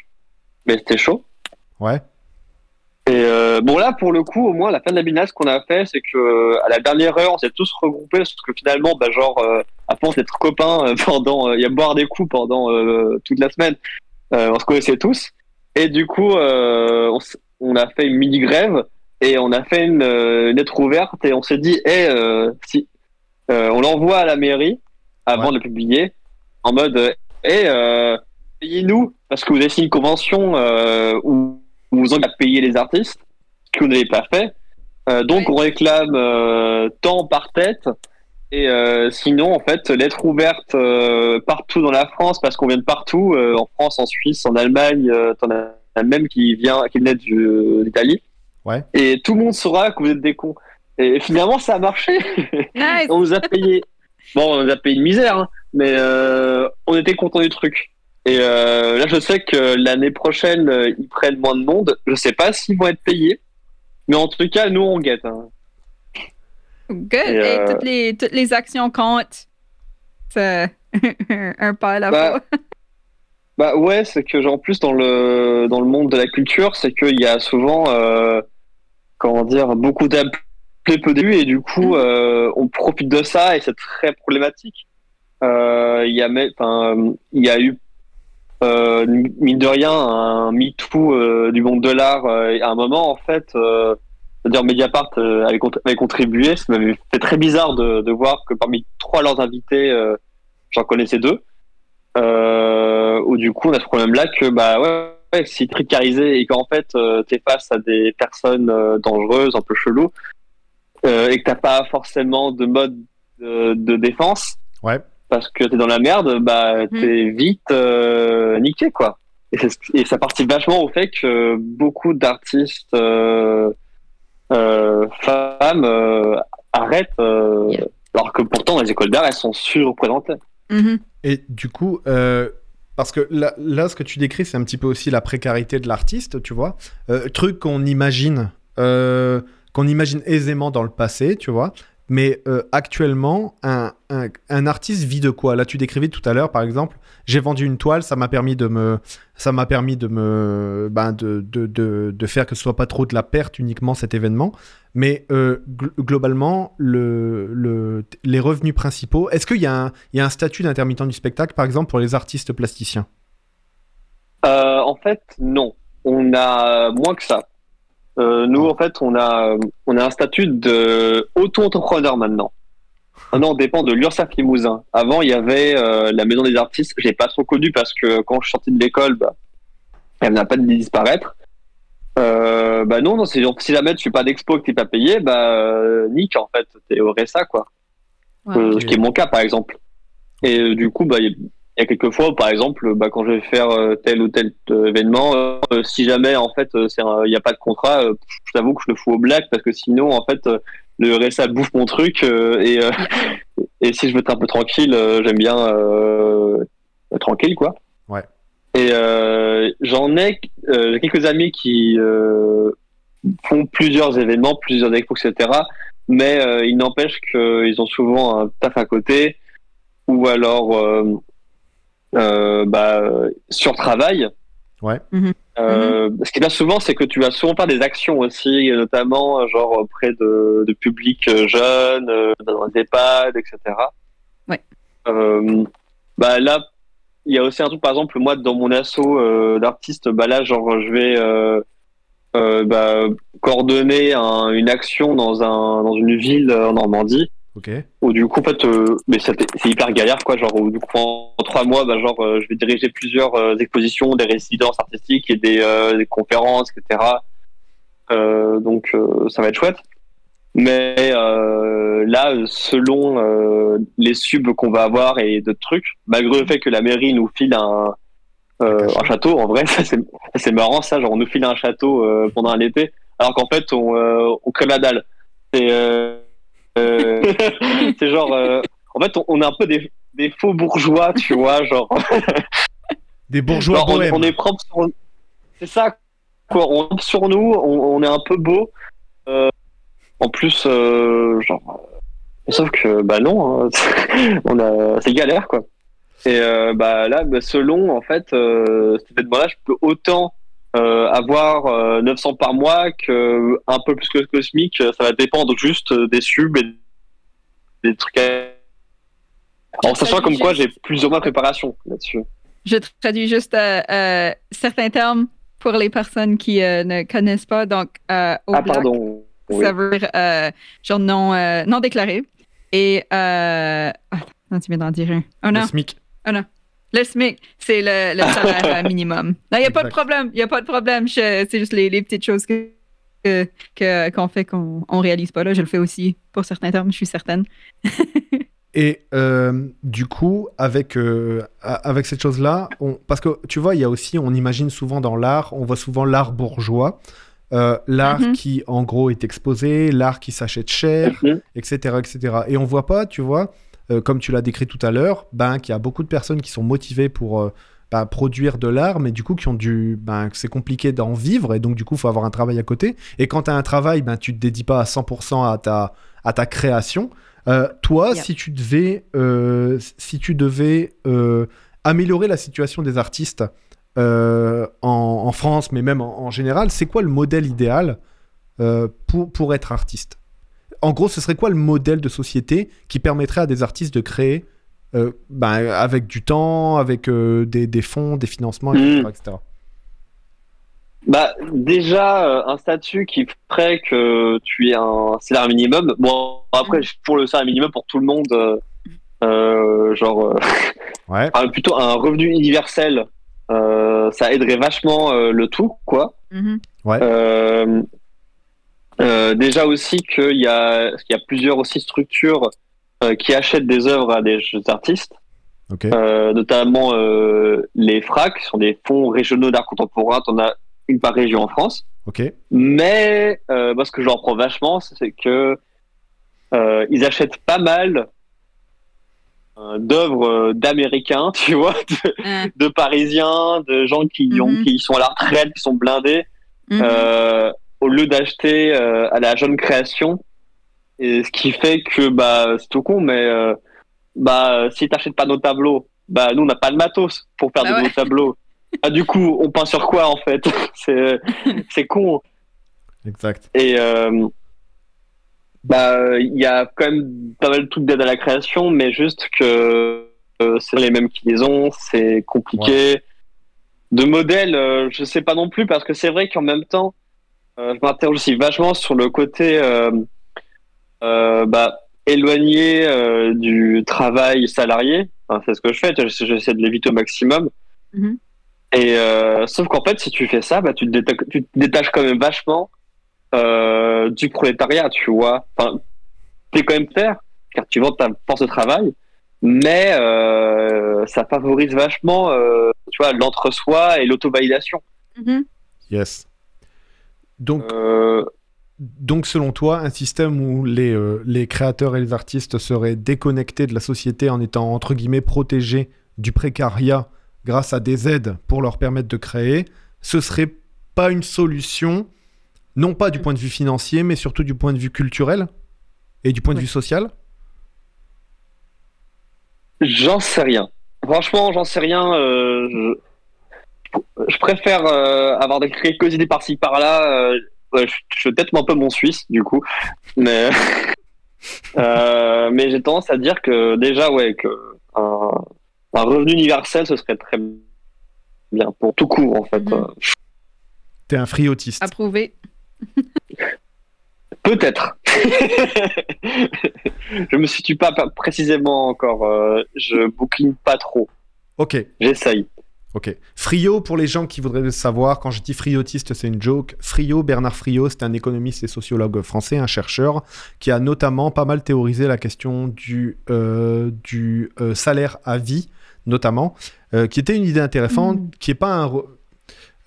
Mais c'était chaud. Ouais. Et euh, bon là pour le coup au moins la fin de la binaise ce qu'on a fait c'est que euh, à la dernière heure on s'est tous regroupés parce que finalement bah genre euh, à force d'être copains pendant il y a boire des coups pendant toute la semaine on se connaissait tous et du coup on, a fait une mini grève et on a fait une, une lettre ouverte et on s'est dit eh euh, si on l'envoie à la mairie avant Ouais. de le publier en mode euh, eh euh, payez-nous parce que vous avez signé une convention euh, où où vous avez à payer les artistes, ce que vous n'avez pas fait. Euh, donc on réclame euh, tant par tête. Et euh, sinon, en fait, lettre ouverte euh, partout dans la France, parce qu'on vient de partout, euh, en France, en Suisse, en Allemagne, euh, t'en as même qui vient, qui venait d'Italie. Ouais. Et tout le monde saura que vous êtes des cons. Et finalement, ça a marché. Nice. on nous a payé. Bon, on nous a payé une misère, hein, mais euh, on était content du truc. Et euh, là, je sais que l'année prochaine, euh, ils prennent moins de monde. Je sais pas s'ils vont être payés, mais en tout cas, nous, on guette. hein. Good. Et, euh, toutes, les, toutes les actions comptent. C'est un pas à la Bah, fois. Bah ouais, c'est que genre, en plus dans le dans le monde de la culture, c'est qu'il y a souvent comment dire beaucoup d'appelés peu début et du coup euh, on profite de ça et c'est très problématique. Il y a il y a eu euh, mine de rien un MeToo euh, du monde de l'art euh, à un moment en fait. Euh, c'est-à-dire Mediapart euh, avait, cont- avait contribué, fait très bizarre de, de voir que parmi trois leurs invités, euh, j'en connaissais deux. Où du coup on a ce problème là que bah ouais, ouais si t'es précarisé et qu'en fait t'es face à des personnes dangereuses un peu chelou et que t'as pas forcément de mode de, de défense Ouais. Parce que t'es dans la merde bah t'es vite euh, niqué quoi et, ça participe vachement au fait que beaucoup d'artistes euh, euh, femmes euh, arrêtent euh, Yeah. alors que pourtant les écoles d'art elles sont surreprésentées Mhm. Et du coup, euh, parce que là, là, ce que tu décris, c'est un petit peu aussi la précarité de l'artiste, tu vois. Euh, truc qu'on imagine, euh, qu'on imagine aisément dans le passé, tu vois. Mais euh, actuellement, un, un, artiste vit de quoi? Là, tu décrivais tout à l'heure, par exemple, j'ai vendu une toile, ça m'a permis de me, ça m'a permis de me, ben, de, de, de, de faire que ce soit pas trop de la perte uniquement cet événement. Mais euh, gl- globalement, le, le, les revenus principaux, est-ce qu'il y, y a un statut d'intermittent du spectacle, par exemple, pour les artistes plasticiens? Euh, en fait, non. On a moins que ça. Euh, nous, en fait, on a, on a un statut de auto-entrepreneur maintenant. Maintenant, on dépend de l'URSSAF Limousin. Avant, il y avait euh, la Maison des Artistes. Je l'ai pas trop connu parce que quand je suis sorti de l'école, bah, elle n'a pas de disparaître. Euh, bah non, non, c'est si jamais tu fais pas d'expo que t'es pas payé, bah nique en fait, t'es au RSA quoi. Ouais. Ce qui est mon cas par exemple. Et du coup, bah il y, a- quelques fois, par exemple, bah, quand je vais faire euh, tel ou tel euh, événement, euh, si jamais en fait il n'y a pas de contrat, euh, je t'avoue que je le fous au black parce que sinon en fait le RSA bouffe mon truc euh, et et si je veux être un peu tranquille, j'aime bien tranquille quoi. Ouais. Et j'en ai quelques amis qui font plusieurs événements, plusieurs expos, etc. Mais il n'empêche qu'ils ont souvent un taf à côté ou alors bah, sur travail. Ouais. Mhm. Euh, Ce qui est bien souvent, c'est que tu vas souvent faire des actions aussi, notamment euh, genre auprès de, de publics euh, jeunes, euh, dans des EHPAD, etc. Ouais. Euh, bah là, il y a aussi un truc, par exemple, moi, dans mon assaut euh, d'artistes, bah là, genre, je vais euh, euh, bah, coordonner un- une action dans, un, dans une ville en Normandie. Ok. Où du coup, en fait, euh, mais c'est hyper galère, quoi. Genre, où, du coup, en, en trois mois, bah, genre, euh, je vais diriger plusieurs euh, expositions, des résidences artistiques et des, euh, des conférences, etc. Euh, donc, euh, ça va être chouette. Mais euh, là, selon euh, les subs qu'on va avoir et d'autres trucs, malgré le fait que la mairie nous file un, euh, un château, en vrai, c'est marrant ça. Genre, on nous file un château euh, pendant l'été, alors qu'en fait, on, euh, on crée la dalle. C'est c'est genre, euh, en fait, on, on est un peu des, des faux bourgeois, tu vois, genre. Des bourgeois genre, on, est propre sur, c'est ça. Quoi, on est sur nous, on, on est un peu beau. Euh, en plus, euh, genre, euh, sauf que bah non, hein, on a, c'est galère quoi. Et euh, bah là, bah, selon en fait, euh, cet événement-là, je peux autant euh, avoir euh, 900 par mois que un peu plus que le cosmique. Ça va dépendre juste euh, des subs et des trucs. À... En sachant comme quoi j'ai plus ou moins préparation là-dessus. Je traduis juste euh, euh, certains termes pour les personnes qui euh, ne connaissent pas. Donc, euh, au Ah pardon. Oui. ça veut dire euh, genre non, euh, non déclaré. Et. Euh... ah, non, tu viens d'en dire un. Oh non, Le SMIC. Le SMIC, c'est le, le salaire euh, minimum. Non, il n'y a pas de problème. Il n'y a pas de problème. C'est juste les, les petites choses que que- que- qu'on fait qu'on on réalise pas. Là. Je le fais aussi pour certains termes, je suis certaine. Et euh, du coup, avec, euh, avec cette chose-là, on- parce que tu vois, il y a aussi, on imagine souvent dans l'art, on voit souvent l'art bourgeois, euh, l'art Mhm. qui en gros est exposé, l'art qui s'achète cher, Mhm. etc., etc. Et on voit pas, tu vois, euh, comme tu l'as décrit tout à l'heure, ben, qu'il y a beaucoup de personnes qui sont motivées pour euh, ben, produire de l'art, mais du coup qui ont du, ben, c'est compliqué d'en vivre, et donc du coup, il faut avoir un travail à côté. Et quand tu as un travail, ben, tu te dédies pas à 100% à ta, à ta création. Euh, toi, si tu devais, si tu devais améliorer la situation des artistes en, en France, mais même en, en général, c'est quoi le modèle idéal pour, pour être artiste? En gros, ce serait quoi le modèle de société qui permettrait à des artistes de créer euh, ben, avec du temps, avec euh, des, des fonds, des financements, etc. Mm. etc. Bah déjà euh, un statut qui ferait que tu aies un salaire minimum. Bon après pour le salaire minimum pour tout le monde, euh, euh, genre euh, Ouais. un- plutôt un revenu universel, euh, ça aiderait vachement euh, le tout quoi. Mhm. Euh, euh, déjà aussi qu'il y a qu'il y a plusieurs aussi structures euh, qui achètent des œuvres à des jeunes artistes. Euh, notamment euh, les FRAC, qui sont des fonds régionaux d'art contemporain. On a une par région en France. Mais euh, moi, ce que je leur reprends vachement, c'est que euh, ils achètent pas mal d'œuvres d'Américains, tu vois, de, de Parisiens, de gens qui, ont, Mhm. qui sont à la retraite, qui sont blindés, Mhm. Au lieu d'acheter euh, à la jeune création. Et ce qui fait que bah c'est tout con, mais euh, bah si t'achètes pas nos tableaux, bah nous on n'a pas de matos pour faire Bah de ouais. nos tableaux. Ah, du coup, on peint sur quoi en fait? C'est c'est con. Exact. Et euh, bah il y a quand même pas mal de trucs d'aide à la création, mais juste que euh, c'est les mêmes qui les ont, c'est compliqué. De modèles, euh, je sais pas non plus parce que c'est vrai qu'en même temps, je m'interroge aussi vachement sur le côté euh, euh, bah, éloigné euh, du travail salarié. Enfin, c'est ce que je fais, j'essaie de l'éviter au maximum. Mhm. Et euh, sauf qu'en fait, si tu fais ça, bah, tu, te déta- tu te détaches quand même vachement euh, du prolétariat, tu vois. Enfin, t'es quand même faire, car tu vends ta force de travail, mais euh, ça favorise vachement, euh, tu vois, l'entre-soi et l'auto-validation. Mhm. Yes. Donc, Euh, Donc, selon toi, un système où les, euh, les créateurs et les artistes seraient déconnectés de la société en étant, entre guillemets, protégés du précariat grâce à des aides pour leur permettre de créer, ce serait pas une solution, non pas du point de vue financier, mais surtout du point de vue culturel et du point de Ouais. vue social? J'en sais rien. Franchement, j'en sais rien. euh, je... je préfère euh, avoir des quelques idées par-ci par-là. euh, ouais, je, je suis peut-être un peu mon suisse, du coup. Mais, euh, mais j'ai tendance à dire que déjà, ouais, que un, un revenu universel, ce serait très bien pour tout court, en fait. Mhm. T'es un free autiste. Approuvé. Peut-être. je me situe pas précisément encore. Euh, je bouquine pas trop. Ok. J'essaye. Ok. Frio, pour les gens qui voudraient le savoir, quand je dis friotiste, c'est une joke. Frio, Bernard Frio, c'est un économiste et sociologue français, un chercheur, qui a notamment pas mal théorisé la question du, euh, du euh, salaire à vie, notamment, qui était une idée intéressante, mm. qui est pas un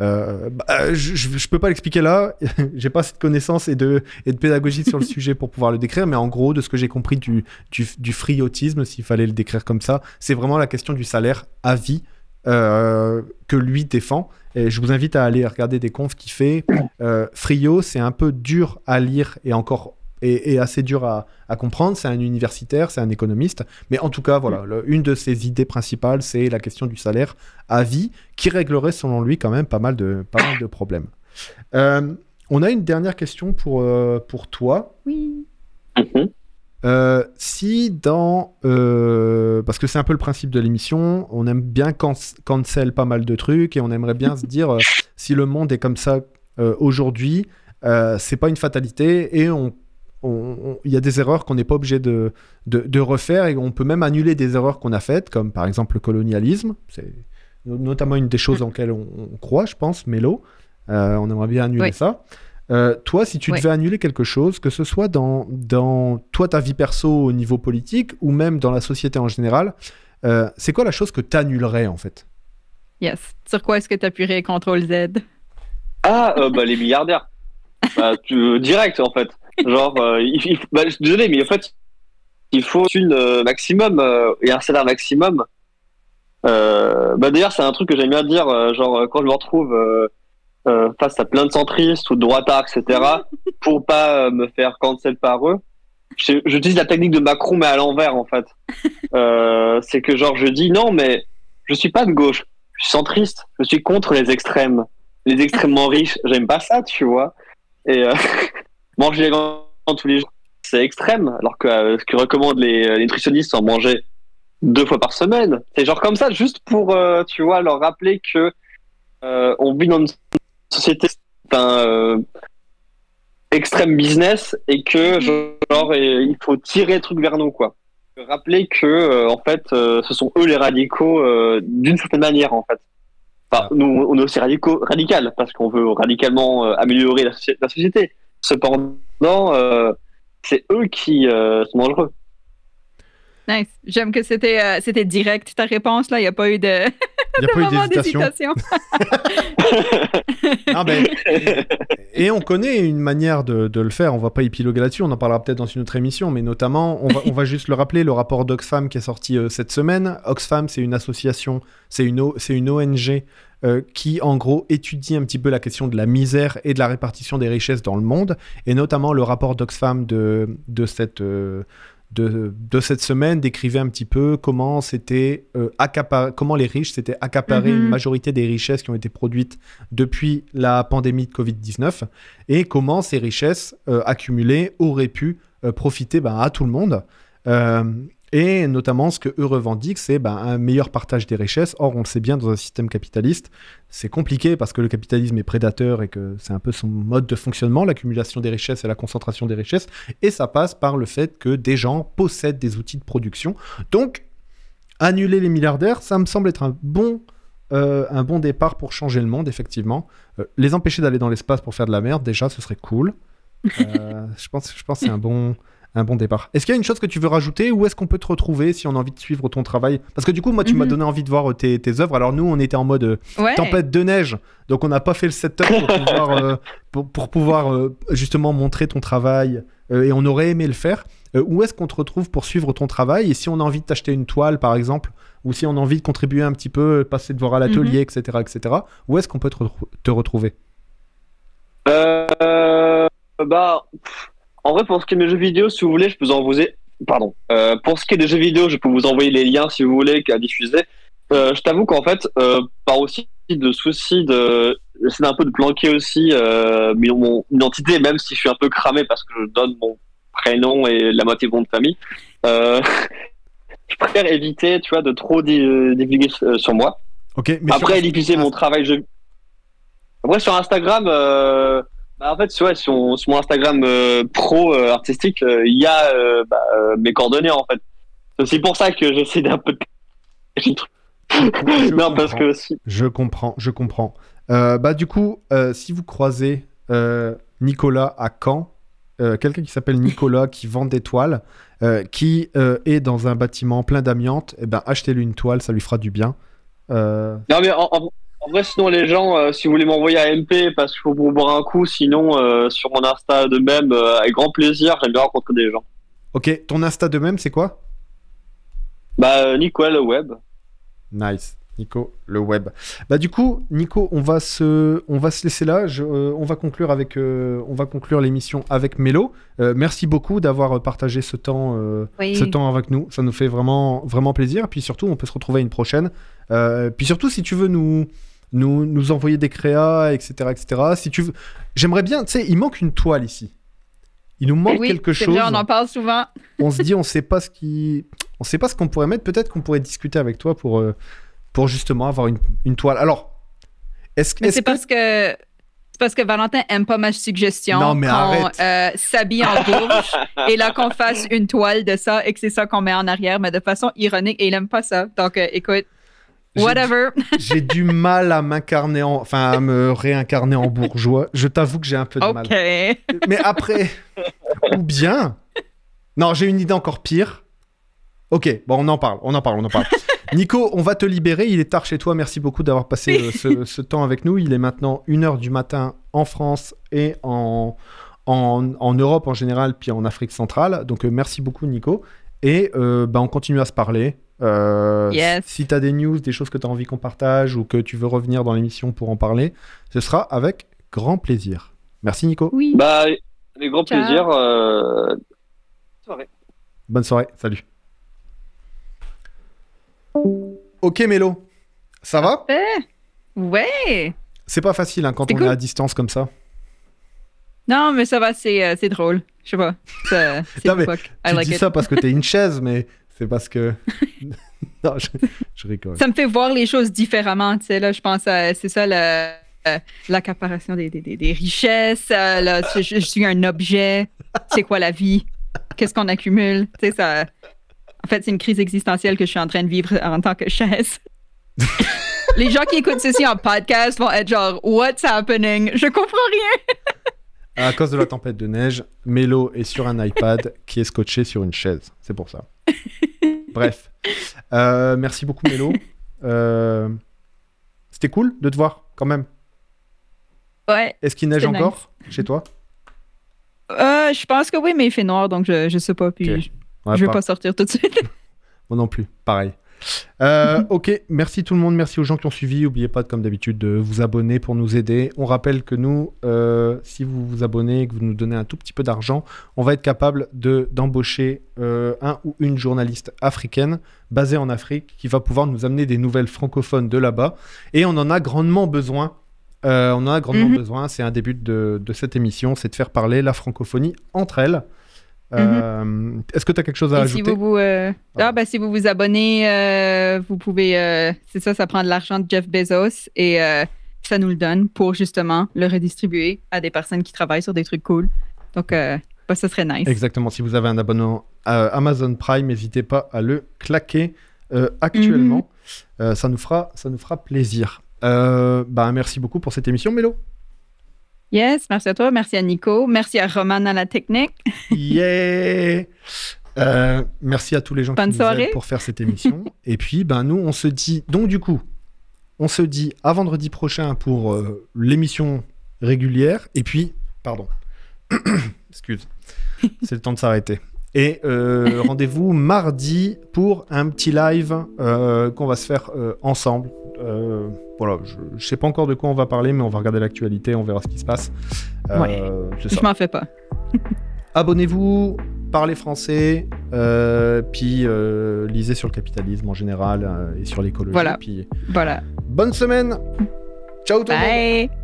euh, bah, je, ne peux pas l'expliquer là, j'ai pas cette connaissance et de, et de pédagogie sur le sujet pour pouvoir le décrire, mais en gros, de ce que j'ai compris du, du, friotisme, s'il fallait le décrire comme ça, c'est vraiment la question du salaire à vie euh, que lui défend. Et je vous invite à aller regarder des confs qu'il fait. Euh, Frio, c'est un peu dur à lire et encore et, assez dur à, comprendre. C'est un universitaire, c'est un économiste. Mais en tout cas, voilà, une de ses idées principales, c'est la question du salaire à vie, qui réglerait, selon lui, quand même pas mal de, pas mal de problèmes. Euh, on a une dernière question pour, euh, pour toi. Oui. Mhm. Euh, si dans... parce que c'est un peu le principe de l'émission, on aime bien cancel pas mal de trucs et on aimerait bien se dire si le monde est comme ça aujourd'hui, c'est pas une fatalité et on il y a des erreurs qu'on n'est pas obligé de, de, refaire et on peut même annuler des erreurs qu'on a faites, comme par exemple le colonialisme. C'est notamment une des choses en lesquelles on, croit, je pense, Mélo. Euh, on aimerait bien annuler ça. Euh, toi, si tu devais annuler quelque chose, que ce soit dans, dans toi, ta vie perso au niveau politique ou même dans la société en général, euh, c'est quoi la chose que tu annulerais en fait? Yes. Sur quoi est-ce que tu appuierais CTRL Z? Ah, bah, les milliardaires. bah, tu, direct en fait. Genre, euh, il, bah, désolé, mais en fait, il faut une euh, maximum euh, et un salaire maximum. bah d'ailleurs, c'est un truc que j'aime bien dire. genre, quand je me retrouve face à plein de centristes ou de droitards, etc., pour pas me faire cancel par eux, j'utilise la technique de Macron, mais à l'envers, en fait. c'est que, genre, je dis non, mais je suis pas de gauche. Je suis centriste. Je suis contre les extrêmes. Les extrêmement riches, j'aime pas ça, tu vois. Et manger tous les jours, c'est extrême, alors que euh, ce que recommandent les, nutritionnistes, c'est en manger deux fois par semaine. C'est genre comme ça, juste pour, euh, tu vois, leur rappeler que euh, on vit dans une société d'un extrême business et que genre il faut tirer le truc vers nous quoi. Rappeler que en fait ce sont eux les radicaux d'une certaine manière en fait. Enfin, nous on est aussi radicaux radical parce qu'on veut radicalement améliorer la, la société. Cependant, euh, c'est eux qui euh, sont dangereux. Nice. J'aime que c'était euh, c'était direct ta réponse là. Il n'y a pas eu de. A pas eu d'hésitation. Ben, et on connaît une manière de, de, le faire. On va pas épiloguer là-dessus. On en parlera peut-être dans une autre émission. Mais notamment, on va, on va juste le rappeler le rapport d'Oxfam qui est sorti cette semaine. Oxfam, c'est une association, c'est une, c'est une ONG euh, qui en gros étudie un petit peu la question de la misère et de la répartition des richesses dans le monde, et notamment le rapport d'Oxfam de, de cette... Euh, de, de, cette semaine décrivait un petit peu comment c'était euh, comment les riches s'étaient accaparés une mhm. majorité des richesses qui ont été produites depuis la pandémie de Covid-19 et comment ces richesses accumulées auraient pu profiter ben, à tout le monde. Et notamment, ce que eux revendiquent, c'est ben, un meilleur partage des richesses. Or, on le sait bien, dans un système capitaliste, c'est compliqué parce que le capitalisme est prédateur et que c'est un peu son mode de fonctionnement, l'accumulation des richesses et la concentration des richesses. Et ça passe par le fait que des gens possèdent des outils de production. Donc, annuler les milliardaires, ça me semble être un bon, euh, un bon départ pour changer le monde, effectivement. Euh, les empêcher d'aller dans l'espace pour faire de la merde, déjà, ce serait cool. Euh, je pense, je pense que c'est un bon un bon départ. Est-ce qu'il y a une chose que tu veux rajouter ou est-ce qu'on peut te retrouver si on a envie de suivre ton travail? Parce que du coup, moi, tu m'as mhm. donné envie de voir euh, tes, tes, œuvres. Alors nous, on était en mode euh, tempête de neige, donc on n'a pas fait le setup pour pouvoir, euh, pour, pouvoir justement montrer ton travail et on aurait aimé le faire. où est-ce qu'on te retrouve pour suivre ton travail? Et si on a envie de t'acheter une toile, par exemple, ou si on a envie de contribuer un petit peu, passer de voir à l'atelier, etc., mhm. etc., où est-ce qu'on peut te, te retrouver? Bah en vrai, pour ce qui est des jeux vidéo, si vous voulez, je peux vous envoyer. Pardon. Euh, pour ce qui est des jeux vidéo, je peux vous envoyer les liens si vous voulez à diffuser. Euh, je t'avoue qu'en fait, euh, par aussi de soucis de, j'essaie un peu de planquer aussi mon identité, même si je suis un peu cramé parce que je donne mon prénom et la moitié de mon de famille. Je préfère éviter, tu vois, de trop divulguer sur moi. Ok. Mais Après, diffuser mon travail. Je... Après, sur Instagram Bah, en fait, sur, ouais, sur, sur mon Instagram euh, pro euh, artistique, euh, il y a bah, mes coordonnées en fait. C'est aussi pour ça que j'essaie d'un peu de. Non, parce que si. Je comprends, je comprends. Bah du coup, si vous croisez Nicolas à Caen, quelqu'un qui s'appelle Nicolas qui vend des toiles, qui est dans un bâtiment plein d'amiante, eh ben achetez-lui une toile, ça lui fera du bien. Non, mais en, en- en vrai, sinon, les gens, euh, si vous voulez m'envoyer à MP parce qu'il faut vous boire un coup, sinon, euh, sur mon Insta de même, euh, avec grand plaisir, j'aime bien rencontrer des gens. Ok, ton Insta de même, c'est quoi? Bah, euh, Nicolas le web. Nice. Nico, le web. Bah du coup, Nico, on va se, on va se laisser là. Je- euh, on va conclure avec, euh, on va conclure l'émission avec Mélo. Euh, merci beaucoup d'avoir partagé ce temps, euh, Oui. ce temps avec nous. Ça nous fait vraiment, vraiment plaisir. Puis surtout, on peut se retrouver à une prochaine. Euh, puis surtout, si tu veux nous, nous, nous envoyer des créas, etc., etc. Si tu veux, j'aimerais bien. Tu sais, il manque une toile ici. Il nous manque oui, quelque chose vrai, on en parle souvent. on se dit on sait pas ce qui on sait pas ce qu'on pourrait mettre peut-être qu'on pourrait discuter avec toi pour euh, pour justement avoir une, une toile alors est-ce est-ce c'est que parce que c'est parce que Valentin aime pas ma suggestion Non, mais qu'on euh, s'habille en bourge et là qu'on fasse une toile de ça et que c'est ça qu'on met en arrière, mais de façon ironique et il aime pas ça. Donc euh, écoute, whatever. j'ai du mal à m'incarner en enfin à me réincarner en bourgeois. Je t'avoue que j'ai un peu de mal. Mais après ou bien non j'ai une idée encore pire. Ok bon on en parle on en parle on en parle. Nico on va te libérer. Il est tard chez toi. Merci beaucoup d'avoir passé euh, ce, ce temps avec nous. Il est maintenant 1h du matin en France et en, en, en Europe en général puis en Afrique centrale. Donc euh, merci beaucoup Nico. Et euh, bah, on continue à se parler Euh, Yes. si tu as des news des choses que tu as envie qu'on partage ou que tu veux revenir dans l'émission pour en parler ce sera avec grand plaisir merci Nico Oui. Bah, avec grand Ciao. plaisir. euh, soirée. Bonne soirée, salut. Ok Mélo, ça va? Ouais. C'est pas facile hein, quand on cool. est à distance comme ça. Non, mais ça va, c'est euh, c'est drôle. Je sais pas. C'est tu like dis it. ça parce que t'es une chaise, mais c'est parce que... non, je, je rigole. Ça me fait voir les choses différemment, tu sais, là, je pense à, c'est ça, euh, l'accaparation des, des, des, des richesses, euh, là, je, je suis un objet, c'est quoi la vie, qu'est-ce qu'on accumule, tu sais, ça... En fait, c'est une crise existentielle que je suis en train de vivre en tant que chaise. les gens qui écoutent ceci en podcast vont être genre, what's happening? Je comprends rien. À cause de la tempête de neige, Mélo est sur un iPad qui est scotché sur une chaise. C'est pour ça. Bref. Euh, merci beaucoup Mélo. Euh, C'était cool de te voir quand même. Ouais, Est-ce qu'il neige nice. encore chez toi? Euh, je pense que oui, mais il fait noir, donc je, je sais pas, puis je, Ouais, je vais pas- pas sortir tout de suite. Moi non plus, pareil. Euh, ok, merci tout le monde, merci aux gens qui ont suivi. N'oubliez pas, comme d'habitude, de vous abonner pour nous aider. On rappelle que nous, euh, si vous vous abonnez et que vous nous donnez un tout petit peu d'argent, on va être capable de d'embaucher euh, un ou une journaliste africaine basée en Afrique qui va pouvoir nous amener des nouvelles francophones de là-bas. Et on en a grandement besoin. On en a grandement Mhm. besoin. C'est un début de, de cette émission, c'est de faire parler la francophonie entre elles. Euh, Est-ce que tu as quelque chose à Mhm. Et si ajouter? vous vous, euh, Pardon. ah, ben, si vous vous abonnez, euh, vous pouvez. c'est ça, ça prend de l'argent de Jeff Bezos et ça nous le donne pour justement le redistribuer à des personnes qui travaillent sur des trucs cool. Donc, bah, ça serait nice. Exactement. Si vous avez un abonnement à Amazon Prime, n'hésitez pas à le claquer actuellement. Euh, ça, nous fera, ça nous fera plaisir. Bah, merci beaucoup pour cette émission, Mélo. Yes, merci à toi, merci à Nico, merci à Roman à la technique. Yeah Euh, Merci à tous les gens Bonne qui nous soirée. aident pour faire cette émission. Et puis, ben, nous, on se dit... Donc, du coup, on se dit à vendredi prochain pour euh, l'émission régulière. Et puis, pardon. Excuse. C'est le temps de s'arrêter. Et euh, rendez-vous mardi pour un petit live euh, qu'on va se faire euh, ensemble. Voilà, je ne sais pas encore de quoi on va parler, mais on va regarder l'actualité, on verra ce qui se passe. Ouais. Je m'en fais pas. abonnez-vous, parlez français, puis lisez sur le capitalisme en général et sur l'écologie. Voilà. Puis Voilà. bonne semaine. Ciao tout le monde. Bye!